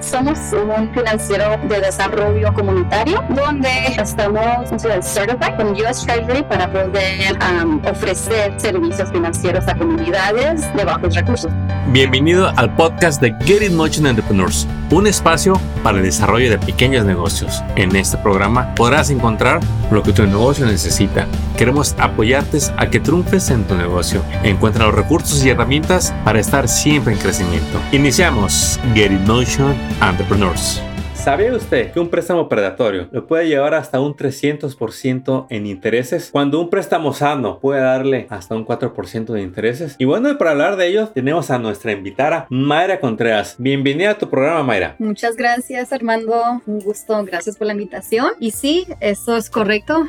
Somos un financiero de desarrollo comunitario donde estamos certified con US Treasury para poder um, ofrecer servicios financieros a comunidades de bajos recursos. Bienvenido al podcast de Get It Motion Entrepreneurs, un espacio para el desarrollo de pequeños negocios. En este programa podrás encontrar lo que tu negocio necesita. Queremos apoyarte a que triunfes en tu negocio. Encuentra los recursos y herramientas para estar siempre en crecimiento. Iniciamos Get It Motion Entrepreneurs. ¿Sabía usted que un préstamo predatorio le puede llevar hasta un 300% en intereses? Cuando un préstamo sano puede darle hasta un 4% de intereses. Y bueno, para hablar de ello tenemos a nuestra invitada Mayra Contreras. Bienvenida a tu programa, Mayra. Muchas gracias, Armando. Un gusto. Gracias por la invitación. Y sí, eso es correcto.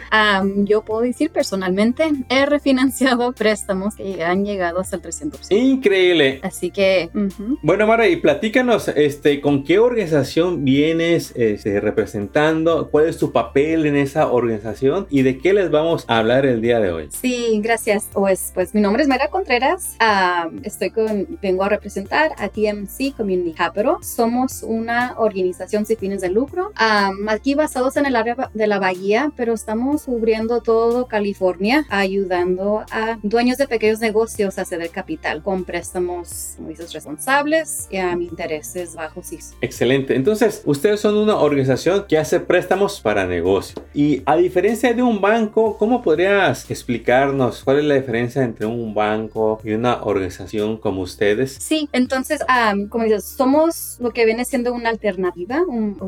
yo puedo decir personalmente, he refinanciado préstamos que han llegado hasta el 300%. Increíble. Así que... Bueno, Mayra, y platícanos, este, ¿con qué organización viene este, representando, cuál es tu papel en esa organización y de qué les vamos a hablar el día de hoy. Sí, gracias. Pues, pues mi nombre es Mara Contreras. estoy con, vengo a representar a TMC Community Capital. Somos una organización sin fines de lucro, aquí basados en el área de la Bahía, pero estamos cubriendo todo California, ayudando a dueños de pequeños negocios a ceder capital con préstamos, como dices, responsables y a intereses bajos. Excelente. Entonces, ustedes son una organización que hace préstamos para negocio. Y a diferencia de un banco, ¿cómo podrías explicarnos cuál es la diferencia entre un banco y una organización como ustedes? Sí, entonces, como dices, somos lo que viene siendo una alternativa, un,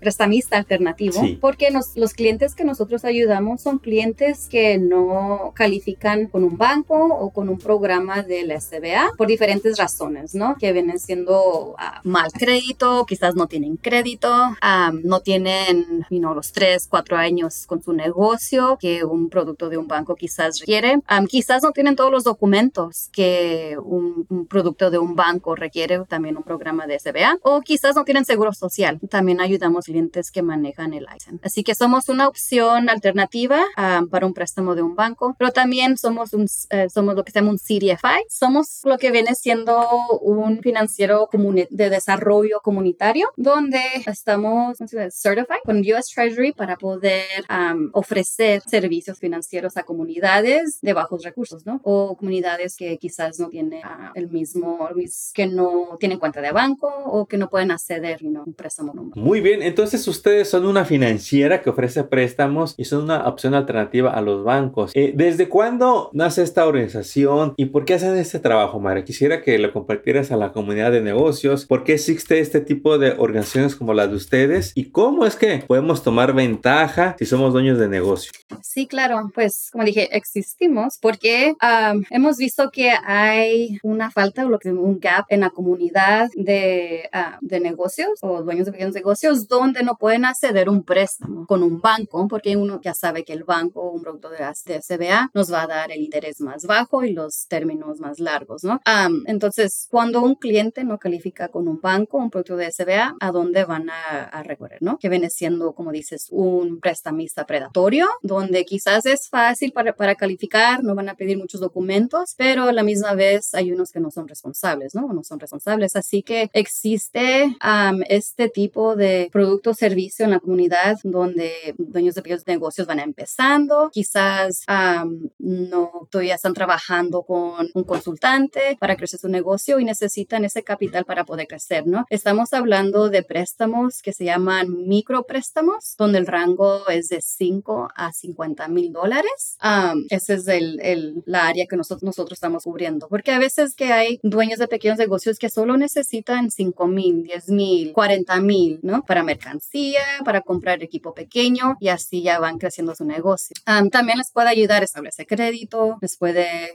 prestamista alternativo, porque los clientes que nosotros ayudamos son clientes que no califican con un banco o con un programa del SBA por diferentes razones, ¿no? Que vienen siendo ah, mal crédito, quizás no tienen crédito no tienen los tres, cuatro años con su negocio que un producto de un banco quizás requiere. quizás no tienen todos los documentos que un, producto de un banco requiere, también un programa de SBA, o quizás no tienen seguro social. También ayudamos clientes que manejan el ISIN. Así que somos una opción alternativa para un préstamo de un banco, pero también somos, un, eh, somos lo que se llama un CDFI. Somos lo que viene siendo un financiero de desarrollo comunitario, donde estamos certified con US Treasury para poder ofrecer servicios financieros a comunidades de bajos recursos, ¿no? O comunidades que quizás no tienen ah, el mismo, que no tienen cuenta de banco o que no pueden acceder a un préstamo. Muy bien, entonces ustedes son una financiera que ofrece préstamos y son una opción alternativa a los bancos. Eh, ¿Desde cuándo nace esta organización y por qué hacen este trabajo, Mara? Quisiera que lo compartieras a la comunidad de negocios. ¿Por qué existe este tipo de organizaciones como la de ustedes y cómo es que podemos tomar ventaja si somos dueños de negocio. Sí, claro, pues como dije, existimos porque hemos visto que hay una falta o un gap en la comunidad de, de negocios o dueños de pequeños negocios donde no pueden acceder un préstamo con un banco porque uno ya sabe que el banco, un producto de, de CBA, nos va a dar el interés más bajo y los términos más largos, ¿no? entonces, cuando un cliente no califica con un banco, un producto de SBA, ¿a dónde van a a, recorrer, ¿no? Que viene siendo, como dices, un prestamista predatorio, donde quizás es fácil para, para calificar, no van a pedir muchos documentos, pero a la misma vez hay unos que no son responsables, ¿no? No son responsables. Así que existe este tipo de producto o servicio en la comunidad donde dueños de pequeños negocios van empezando, quizás no todavía están trabajando con un consultante para crecer su negocio y necesitan ese capital para poder crecer, ¿no? Estamos hablando de préstamos que se llaman micropréstamos, donde el rango es de 5 a 50 mil dólares. esa es el, el, la área que nosotros, nosotros estamos cubriendo, porque a veces que hay dueños de pequeños negocios que solo necesitan 5 mil, 10 mil, 40 mil, ¿no? Para mercancía, para comprar equipo pequeño y así ya van creciendo su negocio. también les puede ayudar a establecer crédito, les puede,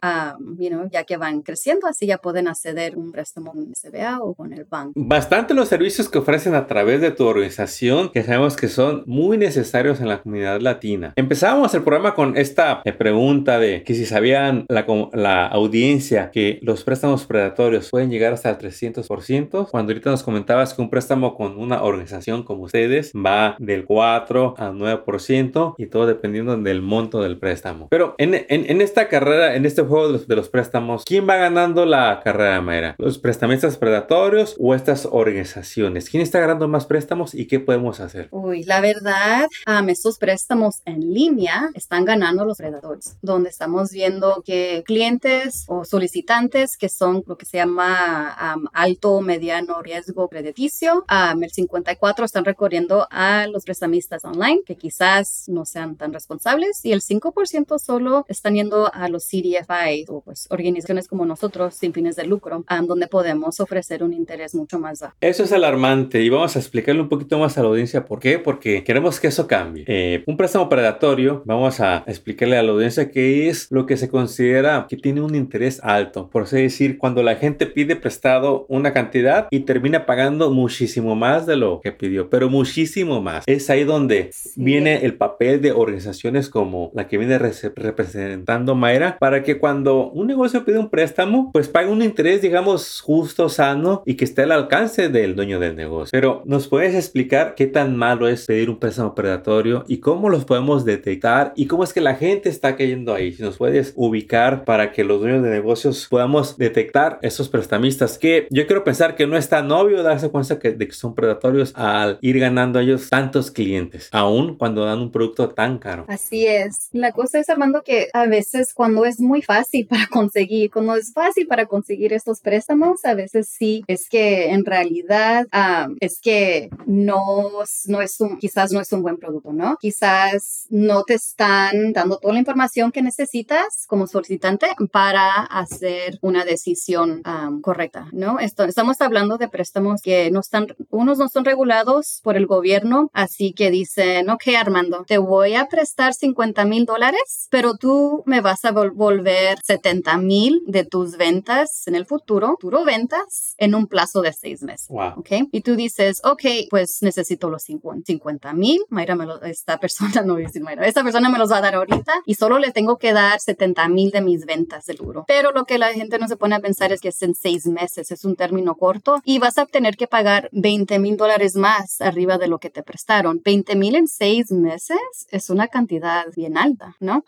you know, ya que van creciendo, así ya pueden acceder un préstamo con SBA o con el banco. Bastante los servicios que ofrecen a través través de tu organización que sabemos que son muy necesarios en la comunidad latina. Empezábamos el programa con esta eh, pregunta de que si sabían la, la audiencia que los préstamos predatorios pueden llegar hasta el 300%, cuando ahorita nos comentabas que un préstamo con una organización como ustedes va del 4 al 9% y todo dependiendo del monto del préstamo. Pero en, en, esta carrera, en este juego de los, de los, préstamos, ¿quién va ganando la carrera, Mayra? ¿Los prestamistas predatorios o estas organizaciones? ¿Quién está ganando más préstamos y qué podemos hacer? Uy, la verdad, um, estos préstamos en línea están ganando los predadores, donde estamos viendo que clientes o solicitantes que son lo que se llama alto o mediano riesgo crediticio, el 54 están recorriendo a los prestamistas online que quizás no sean tan responsables y el 5% solo están yendo a los CDFI o pues organizaciones como nosotros sin fines de lucro, donde podemos ofrecer un interés mucho más bajo. Eso es alarmante y vamos a explicarle un poquito más a la audiencia por qué, porque queremos que eso cambie. Eh, un préstamo predatorio, vamos a explicarle a la audiencia qué es lo que se considera que tiene un interés alto. Por así decir, cuando la gente pide prestado una cantidad y termina pagando muchísimo más de lo que pidió, pero muchísimo más. Es ahí donde viene el papel de organizaciones como la que viene representando Mayra para que cuando un negocio pide un préstamo, pues pague un interés, digamos, justo, sano y que esté al alcance del dueño del negocio. Pero ¿nos puedes explicar qué tan malo es pedir un préstamo predatorio y cómo los podemos detectar y cómo es que la gente está cayendo ahí? Si nos puedes ubicar para que los dueños de negocios podamos detectar esos prestamistas que yo quiero pensar que no es tan obvio darse cuenta de que son predatorios al ir ganando a ellos tantos clientes, aún cuando dan un producto tan caro. Así es. La cosa es, Armando, que a veces cuando es muy fácil para conseguir, cuando es fácil para conseguir estos préstamos, a veces sí es que en realidad es que no, no es un, quizás no es un buen producto, ¿no? Quizás no te están dando toda la información que necesitas como solicitante para hacer una decisión correcta, ¿no? Esto, estamos hablando de préstamos que no están, unos no son regulados por el gobierno, así que dicen, ok, Armando, te voy a prestar 50 mil dólares, pero tú me vas a volver 70 mil de tus ventas en el futuro, futuro ventas, en un plazo de seis meses. Wow. Ok. Y tú dices, ok, pues necesito los 50 mil. Mayra, me lo, esta persona, no voy a Mayra, esta persona me los va a dar ahorita y solo le tengo que dar 70 mil de mis ventas del seguro. Pero lo que la gente no se pone a pensar es que es en seis meses, es un término corto y vas a tener que pagar 20 mil dólares más arriba de lo que te prestaron. 20 mil en seis meses es una cantidad bien alta, ¿no?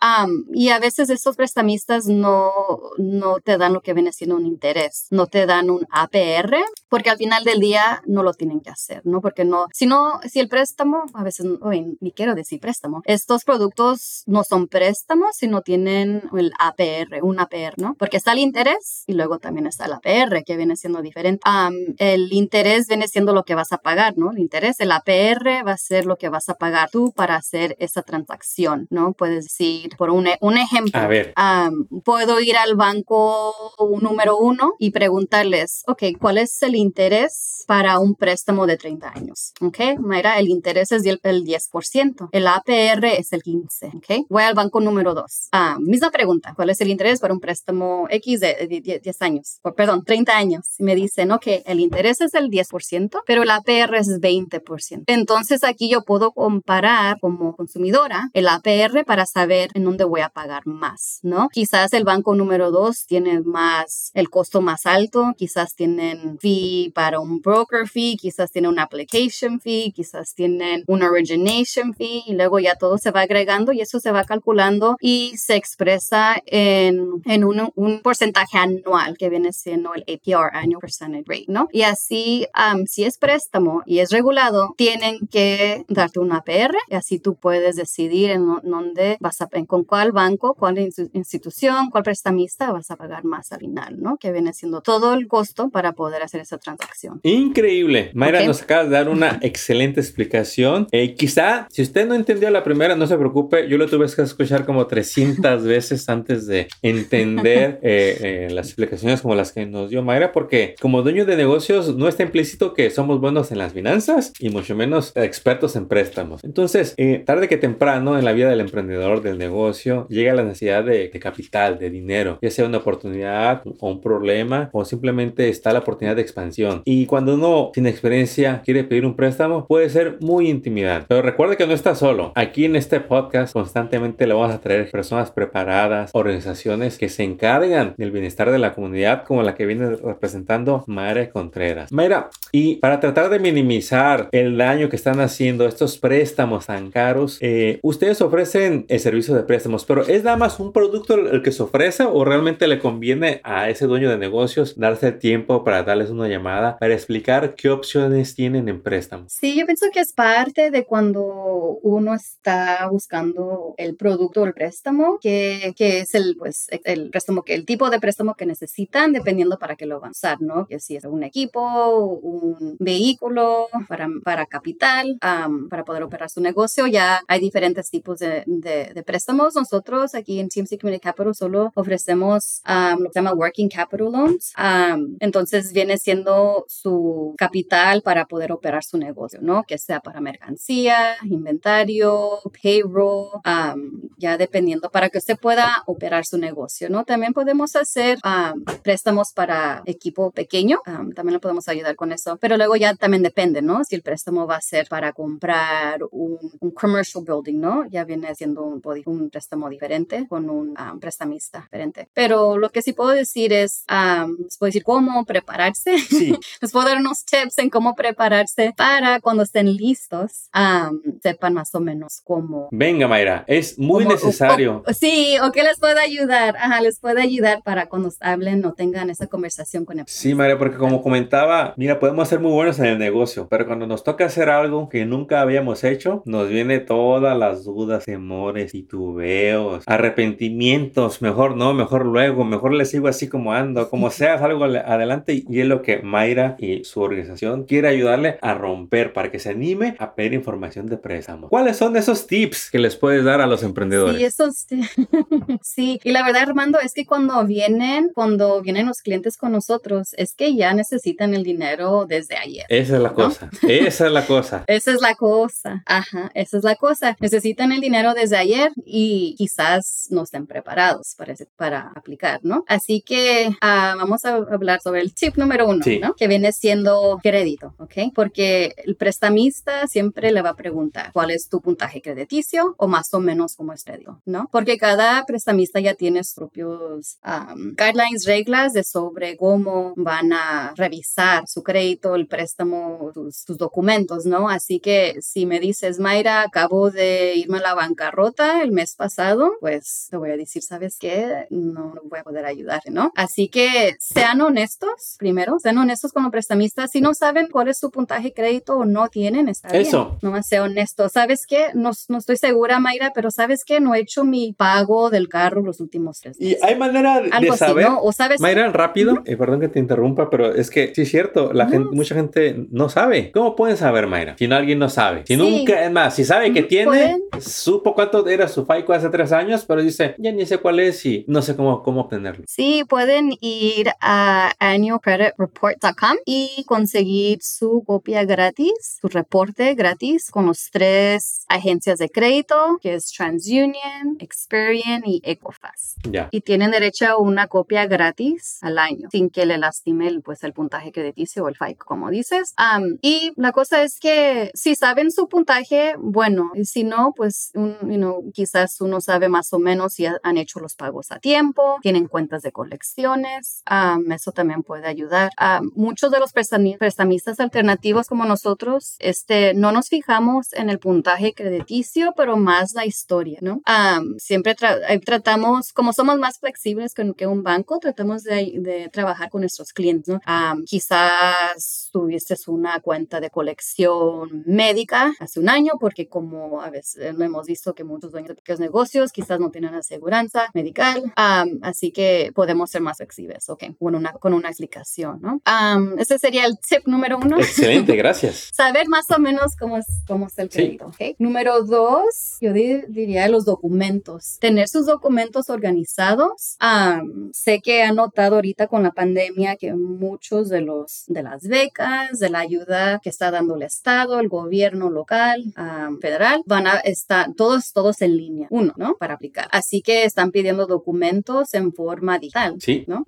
y a veces estos prestamistas no, no te dan lo que viene siendo un interés, no te dan un APR, porque al final del día no lo tienen que hacer, ¿no? Porque no, si no, si el préstamo, a veces, oye, ni quiero decir préstamo, estos productos no son préstamos, sino tienen el APR, un APR, ¿no? Porque está el interés y luego también está el APR, que viene siendo diferente. el interés viene siendo lo que vas a pagar, ¿no? El interés, el APR va a ser lo que vas a pagar tú para hacer esa transacción, ¿no? Puedes decir, por un, un ejemplo, a ver. puedo ir al banco número uno y preguntarles, ok, ¿cuál es el interés para un préstamo de 30 años? Ok, Mayra, el interés es el, 10%, el APR es el 15%, ok. Voy al banco número dos. misma pregunta, ¿cuál es el interés para un préstamo X de 10 años? perdón, 30 años. Y me dicen, ok, el interés es el 10%, pero el APR es 20%. Entonces aquí yo puedo comparar como consumidora el APR para saber en dónde voy a pagar más, ¿no? Quizás el banco número dos tiene más, el costo más alto, quizás tienen fee para un broker fee, quizás tienen un application fee, quizás tienen un origination fee y luego ya todo se va agregando y eso se va calculando y se expresa en, en un, un porcentaje anual que viene siendo el APR, Annual Percentage Rate, ¿no? Y así, si es préstamo y es regulado, tienen que darte un APR y así tú puedes decidir en dónde vas a, con cuál banco, cuál institución, cuál prestamista vas a pagar más al final, ¿no? Que viene siendo todo el costo para poder hacer esa transacción. Increíble. Mayra nos acaba de dar una excelente explicación. Eh, quizá, si usted no entendió la primera, no se preocupe, yo lo tuve que escuchar como 300 veces antes de entender eh, eh, las explicaciones como las que nos dio Mayra, porque como dueño de negocios no está implícito que somos buenos en las finanzas y mucho menos expertos en préstamos. Entonces, tarde que temprano en la vida del emprendedor del negocio llega la necesidad de, capital, de dinero, ya sea una oportunidad o un problema o simplemente está la oportunidad de expansión. Y cuando uno sin experiencia agencia quiere pedir un préstamo, puede ser muy intimidante. Pero recuerde que no está solo. Aquí en este podcast constantemente le vamos a traer personas preparadas, organizaciones que se encargan del bienestar de la comunidad, como la que viene representando Mayra Contreras. Mayra, y para tratar de minimizar el daño que están haciendo estos préstamos tan caros, eh, ustedes ofrecen el servicio de préstamos, pero ¿es nada más un producto el que se ofrece o realmente le conviene a ese dueño de negocios darse el tiempo para darles una llamada para explicar qué opciones tienen en préstamo? Sí, yo pienso que es parte de cuando uno está buscando el producto o el préstamo, que, que es el, pues, el préstamo, que el tipo de préstamo que necesitan dependiendo para qué lo van a usar, ¿no? Que si es un equipo, un vehículo para, para capital, para poder operar su negocio, ya hay diferentes tipos de, de, préstamos. Nosotros aquí en TMC Community Capital solo ofrecemos lo que se llama Working Capital Loans. entonces viene siendo su capital para poder operar su negocio, ¿no? Que sea para mercancía, inventario, payroll, ya dependiendo para que usted pueda operar su negocio, ¿no? También podemos hacer préstamos para equipo pequeño, también le podemos ayudar con eso, pero luego ya también depende, ¿no? Si el préstamo va a ser para comprar un, commercial building, ¿no? Ya viene siendo un, un préstamo diferente con un prestamista diferente. Pero lo que sí puedo decir es, les puedo decir cómo prepararse. Sí. les puedo dar unos tips en cómo prepararse para cuando estén listos, sepan más o menos cómo. Venga, Mayra, es muy necesario. sí, o que les pueda ayudar. Ajá, les puede ayudar para cuando hablen o tengan esa conversación con el Sí, Mayra, porque como comentaba, mira, podemos ser muy buenos en el negocio, pero cuando nos toca hacer algo que nunca habíamos hecho, nos viene todas las dudas, temores, titubeos, arrepentimientos, mejor no, mejor luego, mejor le sigo así como ando, como sea, salgo adelante y es lo que Mayra y su organización quiere ayudarle a romper para que se anime a pedir información de préstamo. ¿Cuáles son esos tips que les puedes dar a los emprendedores? Sí, esos, sí, y la verdad Armando es que cuando vienen, cuando vienen los clientes con nosotros, es que ya necesitan el dinero desde ayer. Esa es la cosa, esa es la cosa. esa es la cosa, ajá, esa es la cosa. Necesitan el dinero desde ayer y quizás no estén preparados para, para aplicar, ¿no? Así que ah, vamos a hablar sobre el tip número uno, ¿no? Que viene siendo crédito, ¿ok? Porque el prestamista siempre le va a preguntar cuál es tu puntaje crediticio o más o menos cómo es crédito, ¿no? Porque cada prestamista ya tiene sus propios guidelines, reglas de sobre cómo van a revisar su crédito, el préstamo, tus, documentos, ¿no? Así que si me dices, Mayra, acabo de irme a la bancarrota el mes pasado, pues te voy a decir, ¿sabes qué? No, voy a poder ayudarte, ¿no? Así que sean honestos, primero, sean honestos con los prestamistas. Si no saben cuál es su puntaje crédito o no tienen, está bien. Eso. Nomás sea honesto. ¿Sabes qué? No, no estoy segura, Mayra, pero ¿sabes qué? No he hecho mi pago del carro los últimos tres meses. Y hay manera de, saber. ¿O sabes? Mayra, rápido, eh, perdón que te interrumpa, pero es que sí es cierto, la gente, mucha gente no sabe. ¿Cómo pueden saber, Mayra? Si no alguien no sabe. Si nunca, es más, si sabe que tiene, supo cuánto era su FICO hace tres años, pero dice, ya ni sé cuál es y no sé cómo, cómo obtenerlo. Sí, pueden ir a annualcreditreport.com y conseguir su copia gratis, su reporte gratis con los tres agencias de crédito, que es TransUnion, Experian y Equifax. Ya. Y tienen derecho a una copia gratis al año, sin que le lastime el, pues, el puntaje crediticio o el FICO, como dices. y la cosa es que si saben su puntaje, bueno, y si no, pues un, quizás uno sabe más o menos si han hecho los pagos a tiempo, tienen cuentas de colecciones, eso también puede ayudar. muchos de los prestamistas alternativos como nosotros, este, no nos fijamos en el puntaje crediticio, pero más la historia, ¿no? siempre tratamos, como somos más flexibles que, que un banco, tratamos de, de, trabajar con nuestros clientes, ¿no? quizás tuviste una cuenta de colección médica hace un año, porque como a veces hemos visto que muchos dueños de pequeños negocios quizás no tienen aseguranza medical, así que podemos ser más flexibles, ok, con una, con una explicación, ¿no? ese sería el tip número uno. Excelente, gracias. Saber más o menos cómo es, cómo es el crédito, ok. Número dos, yo diría los documentos. Tener sus documentos organizados. sé que han notado ahorita con la pandemia que muchos de los de las becas, de la ayuda que está dando el Estado, el gobierno local, federal, van a estar todos, todos en línea, uno, ¿no? Para aplicar. Así que están pidiendo documentos en forma digital, sí. ¿no?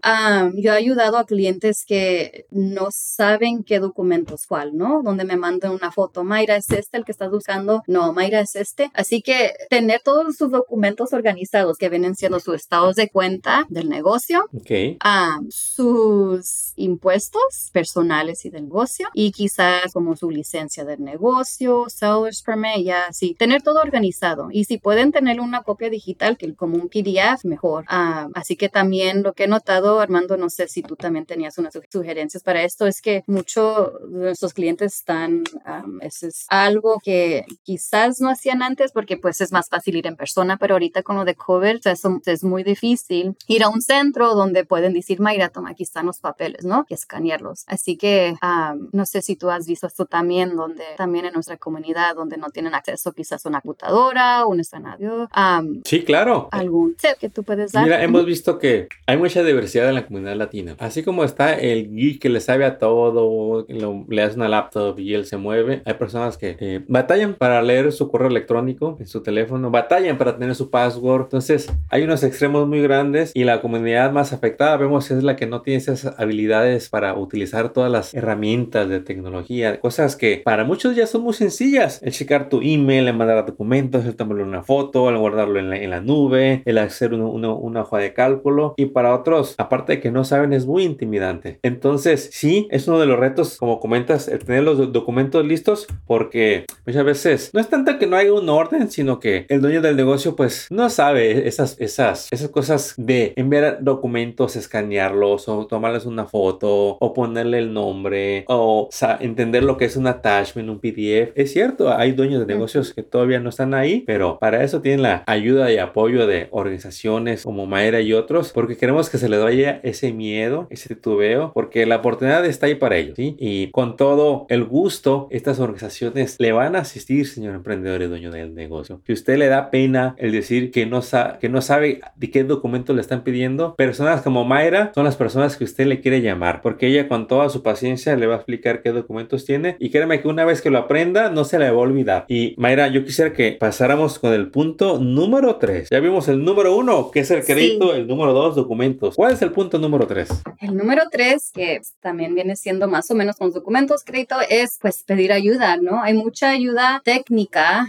yo he ayudado a clientes que no saben qué documentos documentos cuál, ¿no? Donde me manda una foto, Mayra, ¿es este el que estás buscando? No, Mayra es este. Así que tener todos sus documentos organizados que vienen siendo sus estados de cuenta del negocio, Ok. a sus impuestos personales y del negocio y quizás como su licencia del negocio, seller's permit, ya sí, tener todo organizado y si pueden tener una copia digital que como un PDF mejor. Ah, así que también lo que he notado, Armando, no sé si tú también tenías unas sugerencias para esto, es que muchos de nuestros clientes están, um, eso es algo que quizás no hacían antes porque pues es más fácil ir en persona, pero ahorita con lo de COVID sea, eso es muy difícil ir a un centro donde pueden decir, Mayra, toma, aquí están los papeles, ¿no? Y escanearlos. Así que um, no sé si tú has visto esto también, donde también en nuestra comunidad, donde no tienen acceso quizás a una computadora, un escenario, um, Sí, claro. algún tip que tú puedes dar. Mira, hemos visto que hay mucha diversidad en la comunidad latina. Así como está el geek que le sabe a todo, que le hace una laptop y él se mueve, hay personas que eh, batallan para leer su correo electrónico en su teléfono, batallan para tener su password. Entonces, hay unos extremos muy grandes y la comunidad más afectada vemos es la que no tiene esas habilidades para utilizar todas las herramientas de tecnología, cosas que para muchos ya son muy sencillas. El checar tu email, el mandar documentos, el tomarle una foto, el guardarlo en la, en la nube, el hacer uno- uno- una hoja de cálculo. Y para otros, aparte de que no saben, es muy intimidante. Entonces, sí, es uno de los retos, como el tener los do- documentos listos, porque muchas veces no es tanto que no haya un orden, sino que el dueño del negocio, pues, no sabe esas, esas, esas cosas de enviar documentos, escanearlos, o tomarles una foto, o ponerle el nombre, o sa- entender lo que es un attachment, un PDF. Es cierto, hay dueños de negocios que todavía no están ahí, pero para eso tienen la ayuda y apoyo de organizaciones como Maera y otros, porque queremos que se les vaya ese miedo, ese titubeo, porque la oportunidad está ahí para ellos, ¿sí? Y con todo el gusto, estas organizaciones le van a asistir, señor emprendedor y dueño del negocio. Si usted le da pena el decir que no, que no sabe de qué documentos le están pidiendo, personas como Mayra son las personas que usted le quiere llamar, porque ella con toda su paciencia le va a explicar qué documentos tiene y créeme que una vez que lo aprenda no se le va a olvidar. Y Mayra, yo quisiera que pasáramos con el punto número 3. Ya vimos el número 1, que es el Sí. crédito, el número 2, documentos. ¿Cuál es el punto número 3? El número tres, que también viene siendo más o menos con los documentos crédito, es pues pedir ayuda, ¿no? Hay mucha ayuda técnica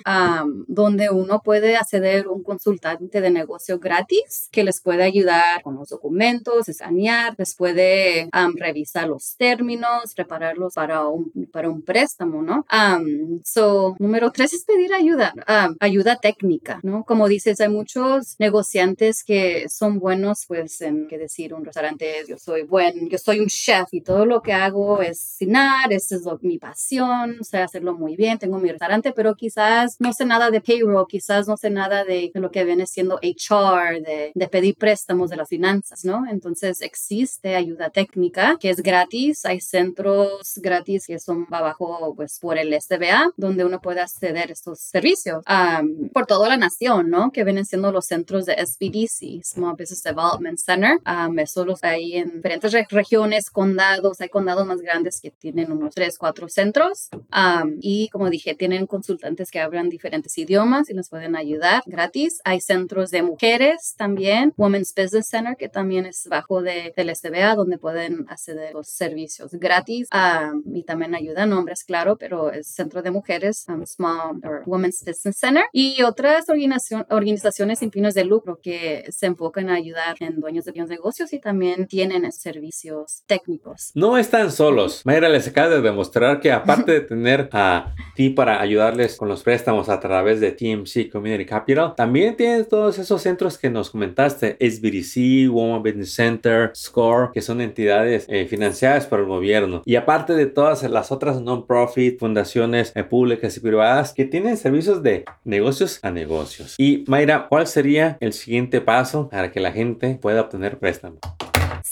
donde uno puede acceder a un consultante de negocio gratis que les puede ayudar con los documentos, escanear, les puede am, revisar los términos, prepararlos para un, para un préstamo, ¿no? Am, so, número tres es pedir ayuda, ayuda técnica, ¿no? Como dices, hay muchos negociantes que son buenos, pues, en qué decir, un restaurante, yo soy buen, yo soy un chef y todo lo que hago es cocinar, esa es lo- mi pasión, sé hacerlo muy bien, tengo mi restaurante, pero quizás no sé nada de payroll, quizás no sé nada de, de lo que viene siendo HR, de, de pedir préstamos de las finanzas, ¿no? Entonces existe ayuda técnica que es gratis, hay centros gratis que son abajo, pues, por el SBA, donde uno puede acceder a estos servicios am, por toda la nación, ¿no? Que vienen siendo los centros de SBDC, Small Business Development Center. Um, eso los hay en diferentes re- regiones, condados. Hay condados más grandes que tienen unos 3, 4 centros. Um, y como dije, tienen consultantes que hablan diferentes idiomas y les pueden ayudar gratis. Hay centros de mujeres también, Women's Business Center, que también es bajo de, del SBA, donde pueden acceder a los servicios gratis. Um, y también ayudan hombres, claro, pero es centro de mujeres, um, Small or Women's Business Center. Y otras organización- organizaciones sin fines de lucro que se enfocan a ayudar en dueños de pequeños negocios y también tienen servicios técnicos. No están solos. Mayra les acaba de demostrar que aparte de tener a ti para ayudarles con los préstamos a través de TMC Community Capital, también tienen todos esos centros que nos comentaste, SBDC, Woman Business Center, SCORE, que son entidades eh, financiadas por el gobierno. Y aparte de todas las otras non-profit, fundaciones eh, públicas y privadas que tienen servicios de negocios a negocios. Y Mayra, ¿cuál sería el siguiente paso para que la gente pueda obtener préstamos?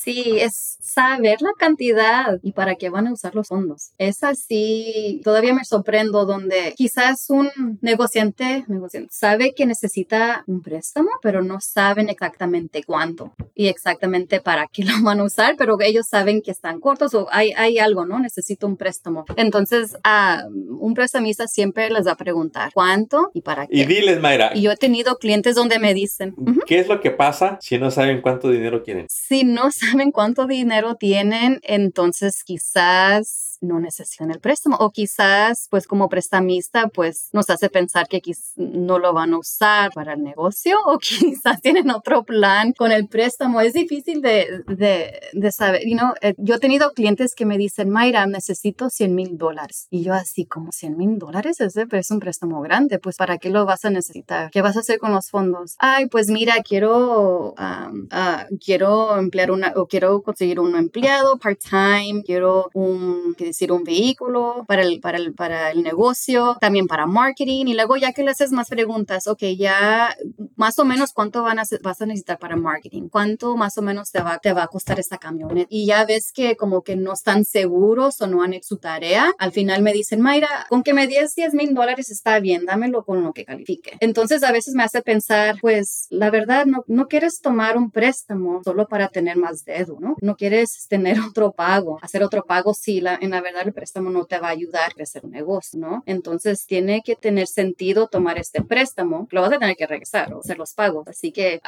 Sí, es saber la cantidad y para qué van a usar los fondos. Es así, todavía me sorprendo donde quizás un negociante, negociante sabe que necesita un préstamo, pero no saben exactamente cuánto y exactamente para qué lo van a usar, pero ellos saben que están cortos o hay, hay algo, ¿no? Necesito un préstamo. Entonces, a un prestamista siempre les va a preguntar cuánto y para qué. Y diles, Mayra, Y yo he tenido clientes donde me dicen, "Ujú, ¿Qué es lo que pasa si no saben cuánto dinero quieren? si no saben cuánto dinero tienen, entonces quizás no necesitan el préstamo o quizás pues como prestamista pues nos hace pensar que no lo van a usar para el negocio o quizás tienen otro plan con el préstamo. Es difícil de, de, saber, you know, eh, yo he tenido clientes que me dicen, Mayra, necesito 100 mil dólares. Y yo así como 100 mil dólares, ese es un préstamo grande, pues ¿para qué lo vas a necesitar? ¿Qué vas a hacer con los fondos? Ay, pues mira, quiero, uh, quiero emplear una, o quiero conseguir un empleado part-time, quiero un, decir, un vehículo para el, para el, para el negocio, también para marketing. Y luego ya que le haces más preguntas, ok, ya más o menos cuánto van a, vas a necesitar para marketing, cuánto más o menos te va, te va a costar esta camioneta. Y ya ves que como que no están seguros o no han hecho su tarea, al final me dicen, Mayra, con que me des 10 mil dólares está bien, dámelo con lo que califique. Entonces a veces me hace pensar, pues la verdad, no, no quieres tomar un préstamo solo para tener más dedo, ¿no? No quieres tener otro pago, hacer otro pago si la, en la verdad el préstamo no te va a ayudar a crecer un negocio, ¿no? Entonces tiene que tener sentido tomar este préstamo, lo vas a tener que regresar o hacer los pagos. Así que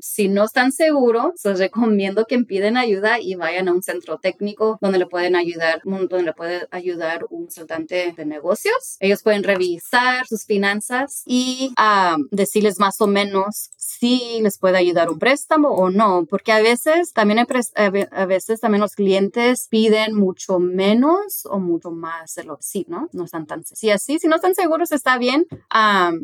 si no están seguros, les recomiendo que piden ayuda y vayan a un centro técnico donde le pueden ayudar, donde le puede ayudar un consultante de negocios. Ellos pueden revisar sus finanzas y decirles más o menos si les puede ayudar un préstamo o no, porque a veces también a veces también los clientes piden mucho menos o mucho más de lo que sí, ¿no? No están tan si así, si no están seguros está bien,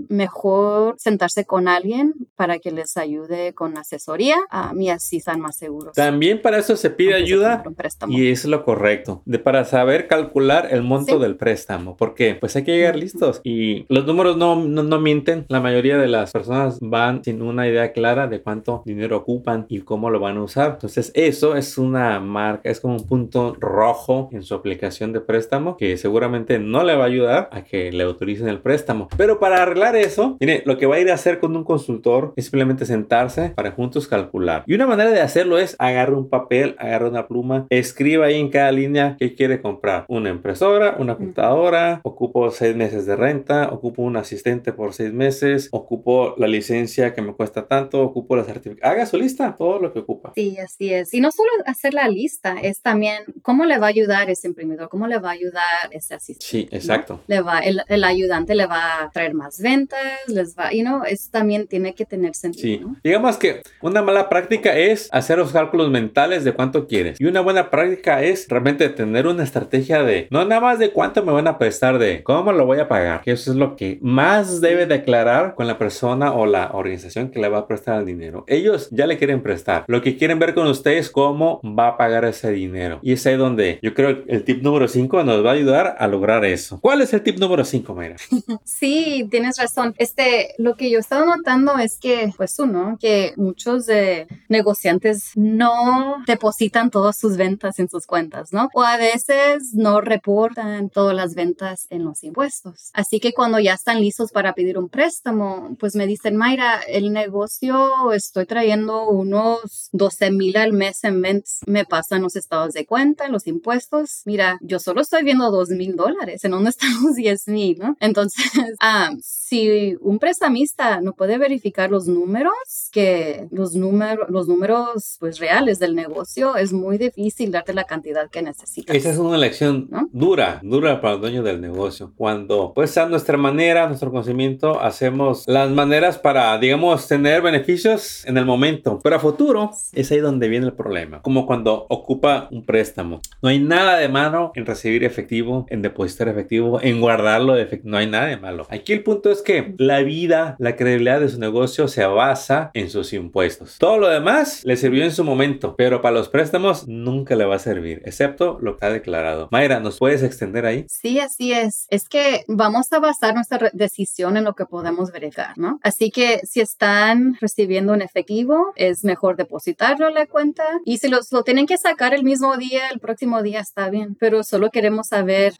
mejor sentarse con alguien para que les ayude con asesoría y así están más seguros. También para eso se pide ayuda y es lo correcto, de para saber calcular el monto del préstamo, porque pues hay que llegar listos y los números no, no, no mienten, la mayoría de las personas van sin una idea clara de cuánto dinero ocupan y cómo lo van a usar. Entonces eso es una marca, es como un punto rojo en su aplicación de préstamo que seguramente no le va a ayudar a que le autoricen el préstamo. Pero para arreglar eso, mire, lo que va a ir a hacer con un consultor es simplemente sentarse para juntos calcular. Y una manera de hacerlo es agarrar un papel, agarrar una pluma, escriba ahí en cada línea qué quiere comprar. Una impresora, una computadora, ocupo seis meses de renta, ocupo un asistente por seis meses, ocupo la licencia que me cuesta tanto, ocupo la certificación. Haga su lista, todo lo que ocupa. Sí, así es. Y no solo hacer la lista, es también cómo le va a ayudar ese imprimidor, cómo le va a ayudar ese asistente. Sí, exacto. Le va, el, el, ayudante le va a traer más ventas, les va, y no, es también tiene que tener sentido. Sí. Digamos que una mala práctica es hacer los cálculos mentales de cuánto quieres. Y una buena práctica es realmente tener una estrategia de, no nada más de cuánto me van a prestar, de cómo lo voy a pagar. Que eso es lo que más debe declarar con la persona o la organización que le va a prestar el dinero. Ellos ya le quieren prestar. Lo que quieren ver con ustedes es cómo va a pagar ese dinero. Y es ahí donde yo creo el tip número 5 nos va a ayudar a lograr eso. ¿Cuál es el tip número 5, Mayra? sí, tienes razón. Este, lo que yo he estado notando es que, pues uno, que muchos de negociantes no depositan todas sus ventas en sus cuentas, ¿no? O a veces no reportan todas las ventas en los impuestos. Así que cuando ya están listos para pedir un préstamo, pues me dicen, Mayra, el negocio estoy trayendo unos 12 mil al mes en ventas. Me pasan los estados de cuenta, los impuestos. Mira, yo solo estoy viendo 2 mil dólares. ¿En dónde están los 10 mil? ¿no? Entonces, ah, si un prestamista no puede verificar los números, que los números, los números pues reales del negocio, es muy difícil darte la cantidad que necesitas. Esa es una elección dura, dura para el dueño del negocio. Cuando pues a nuestra manera, nuestro conocimiento, hacemos las maneras para, digamos, tener beneficios en el momento, pero a futuro es ahí donde viene el problema. Como cuando ocupa un préstamo. No hay nada de malo en recibir efectivo, en depositar efectivo, en guardarlo de efectivo. No hay nada de malo. Aquí el punto es que la vida, la credibilidad de su negocio se basa en sus impuestos. Todo lo demás le sirvió en su momento, pero para los préstamos nunca le va a servir, excepto lo que ha declarado. Mayra, ¿nos puedes extender ahí? Sí, así es. Es que vamos a basar nuestra decisión en lo que podemos verificar, ¿no? Así que si están recibiendo un efectivo, es mejor depositarlo a la cuenta. Y si los, lo tienen que sacar el mismo día, el próximo día está bien. Pero solo queremos saber,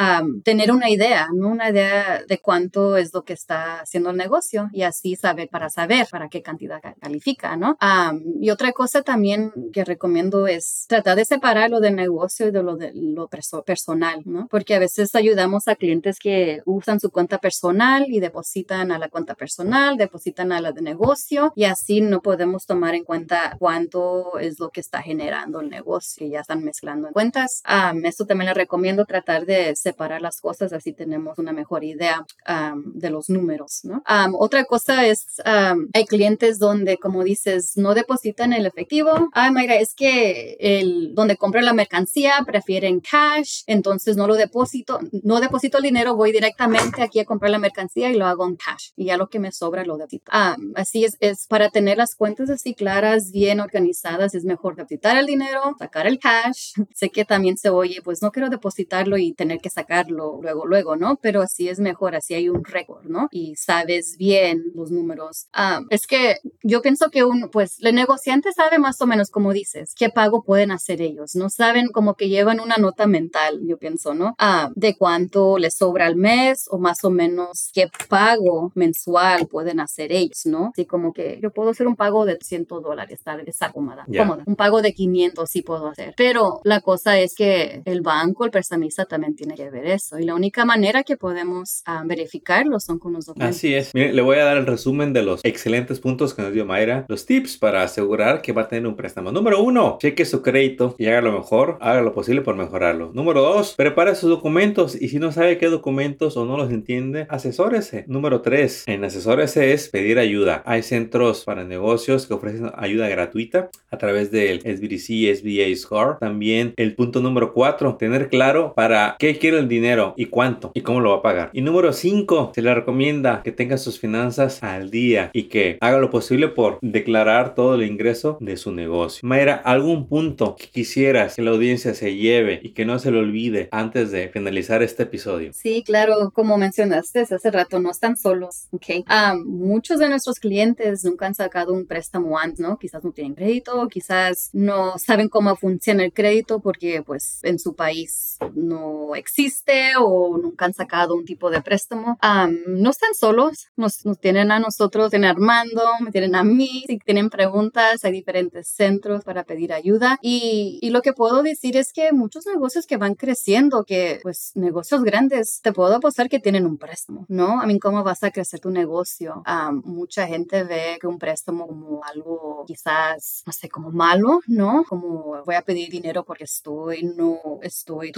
tener una idea, ¿no? Una idea de cuánto es lo que está haciendo el negocio y así sabe para saber para qué cantidad califica, ¿no? y otra cosa también que recomiendo es tratar de separar lo del negocio y de lo de lo personal, ¿no? Porque a veces ayudamos a clientes que usan su cuenta personal y depositan a la cuenta personal, depositan a la de negocio y así no podemos tomar en cuenta cuánto es lo que está generando el negocio y ya están mezclando en cuentas. esto también le recomiendo tratar de separar las cosas, así tenemos una mejor idea de los números, ¿no? otra cosa es, hay clientes donde, como dices, no depositan el efectivo. Ay, Mayra, es que el, donde compran la mercancía prefieren cash, entonces no lo deposito, no deposito el dinero, voy directamente aquí a comprar la mercancía y lo hago en cash y ya lo que me sobra lo deposito. así es, es para tener las cuentas así claras, bien organizadas, es mejor depositar el dinero, sacar el cash. sé que también se oye, pues no quiero depositarlo y tener que sacarlo luego, luego, ¿no? Pero así es mejor, así hay un récord, ¿no? Y sabes bien los números. es que yo pienso que un, pues, el negociante sabe más o menos, como dices, qué pago pueden hacer ellos, ¿no? Saben como que llevan una nota mental, yo pienso, ¿no? De cuánto les sobra al mes o más o menos qué pago mensual pueden hacer ellos, ¿no? Así como que yo puedo hacer un pago de 100 dólares, está, está cómoda, cómoda. Un pago de 500 sí puedo hacer. Pero la cosa es que el banco, el prestamista también tiene que ver eso. Y la única manera que podemos ah, verificarlo son con los documentos. Así es. Mire, le voy a dar el resumen de los excelentes puntos que nos dio Mayra. Los tips para asegurar que va a tener un préstamo. Número uno, cheque su crédito y haga lo mejor, haga lo posible por mejorarlo. Número dos, prepare sus documentos y si no sabe qué documentos o no los entiende, asesórese. Número tres, en asesórese es pedir ayuda. Hay centros para negocios que ofrecen ayuda gratuita a través del SBDC, SBA Score. También el punto número cuatro, tener claro para qué quiere el dinero y cuánto y cómo lo va a pagar. Y número cinco, se le recomienda que tenga sus finanzas al día y que haga lo posible por declarar todo el ingreso de su negocio. Mayra, ¿algún punto que quisieras que la audiencia se lleve y que no se le olvide antes de finalizar este episodio? Sí, claro, como mencionaste hace rato, no están solos, ¿ok? Ah, muchos de nuestros clientes nunca han sacado un préstamo antes, ¿no? Quizás no tienen crédito, quizás no saben cómo funciona el crédito porque pues en su país place. No existe o nunca han sacado un tipo de préstamo. No están solos, nos, tienen a nosotros, tienen a Armando, me tienen a mí, si tienen preguntas, hay diferentes centros para pedir ayuda. Y, lo que puedo decir es que muchos negocios que van creciendo, que pues negocios grandes, te puedo apostar que tienen un préstamo, ¿no? A mí, ¿cómo vas a crecer tu negocio? mucha gente ve que un préstamo como algo quizás, no sé, como malo, ¿no? Como voy a pedir dinero porque estoy, no, estoy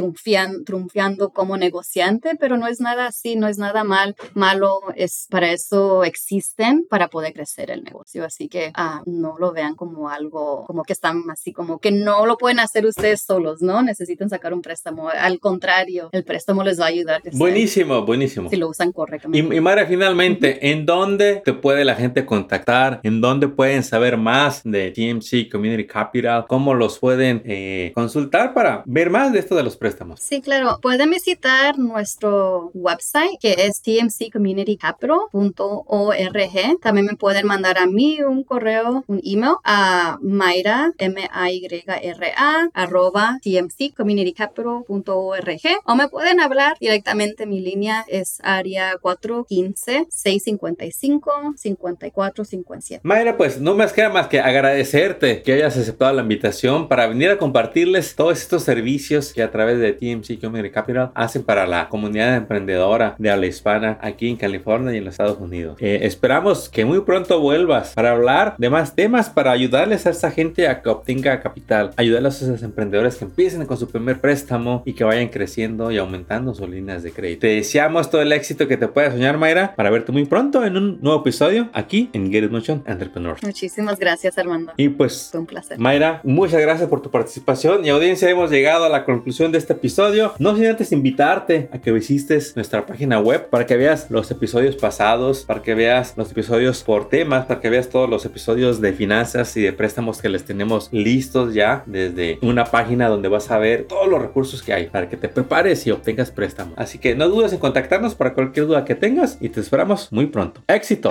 triunfiando como negociante, pero no es nada así, no es nada mal, malo, es para eso existen, para poder crecer el negocio. Así que ah, no lo vean como algo, como que están así, como que no lo pueden hacer ustedes solos, ¿no? Necesitan sacar un préstamo. Al contrario, el préstamo les va a ayudar. Buenísimo, buenísimo. Si lo usan correctamente. Y, y Mara, finalmente, ¿en dónde te puede la gente contactar? ¿En dónde pueden saber más de TMC Community Capital? ¿Cómo los pueden eh, consultar para ver más de esto de los préstamos? Sí, claro. Pueden visitar nuestro website que es tmccommunitycapital.org. También me pueden mandar a mí un correo, un email a Mayra, M-A-Y-R-A, arroba tmccommunitycapital.org o me pueden hablar directamente. Mi línea es área 415-655-5457. Mayra, pues no me queda más que agradecerte que hayas aceptado la invitación para venir a compartirles todos estos servicios que a través de TMC Community Capital hacen para la comunidad emprendedora de habla hispana aquí en California y en los Estados Unidos. Eh, esperamos que muy pronto vuelvas para hablar de más temas para ayudarles a esta gente a que obtenga capital, ayudarles a esos emprendedores que empiecen con su primer préstamo y que vayan creciendo y aumentando sus líneas de crédito. Te deseamos todo el éxito que te pueda soñar, Mayra, para verte muy pronto en un nuevo episodio aquí en Get It Motion Entrepreneurs. Muchísimas gracias, Armando. Y pues, Fue un placer. Mayra, muchas gracias por tu participación y audiencia. Hemos llegado a la conclusión de este episodio. No sin antes invitarte a que visites nuestra página web para que veas los episodios pasados, para que veas los episodios por temas, para que veas todos los episodios de finanzas y de préstamos que les tenemos listos ya desde una página donde vas a ver todos los recursos que hay para que te prepares y obtengas préstamos. Así que no dudes en contactarnos para cualquier duda que tengas y te esperamos muy pronto. ¡Éxito!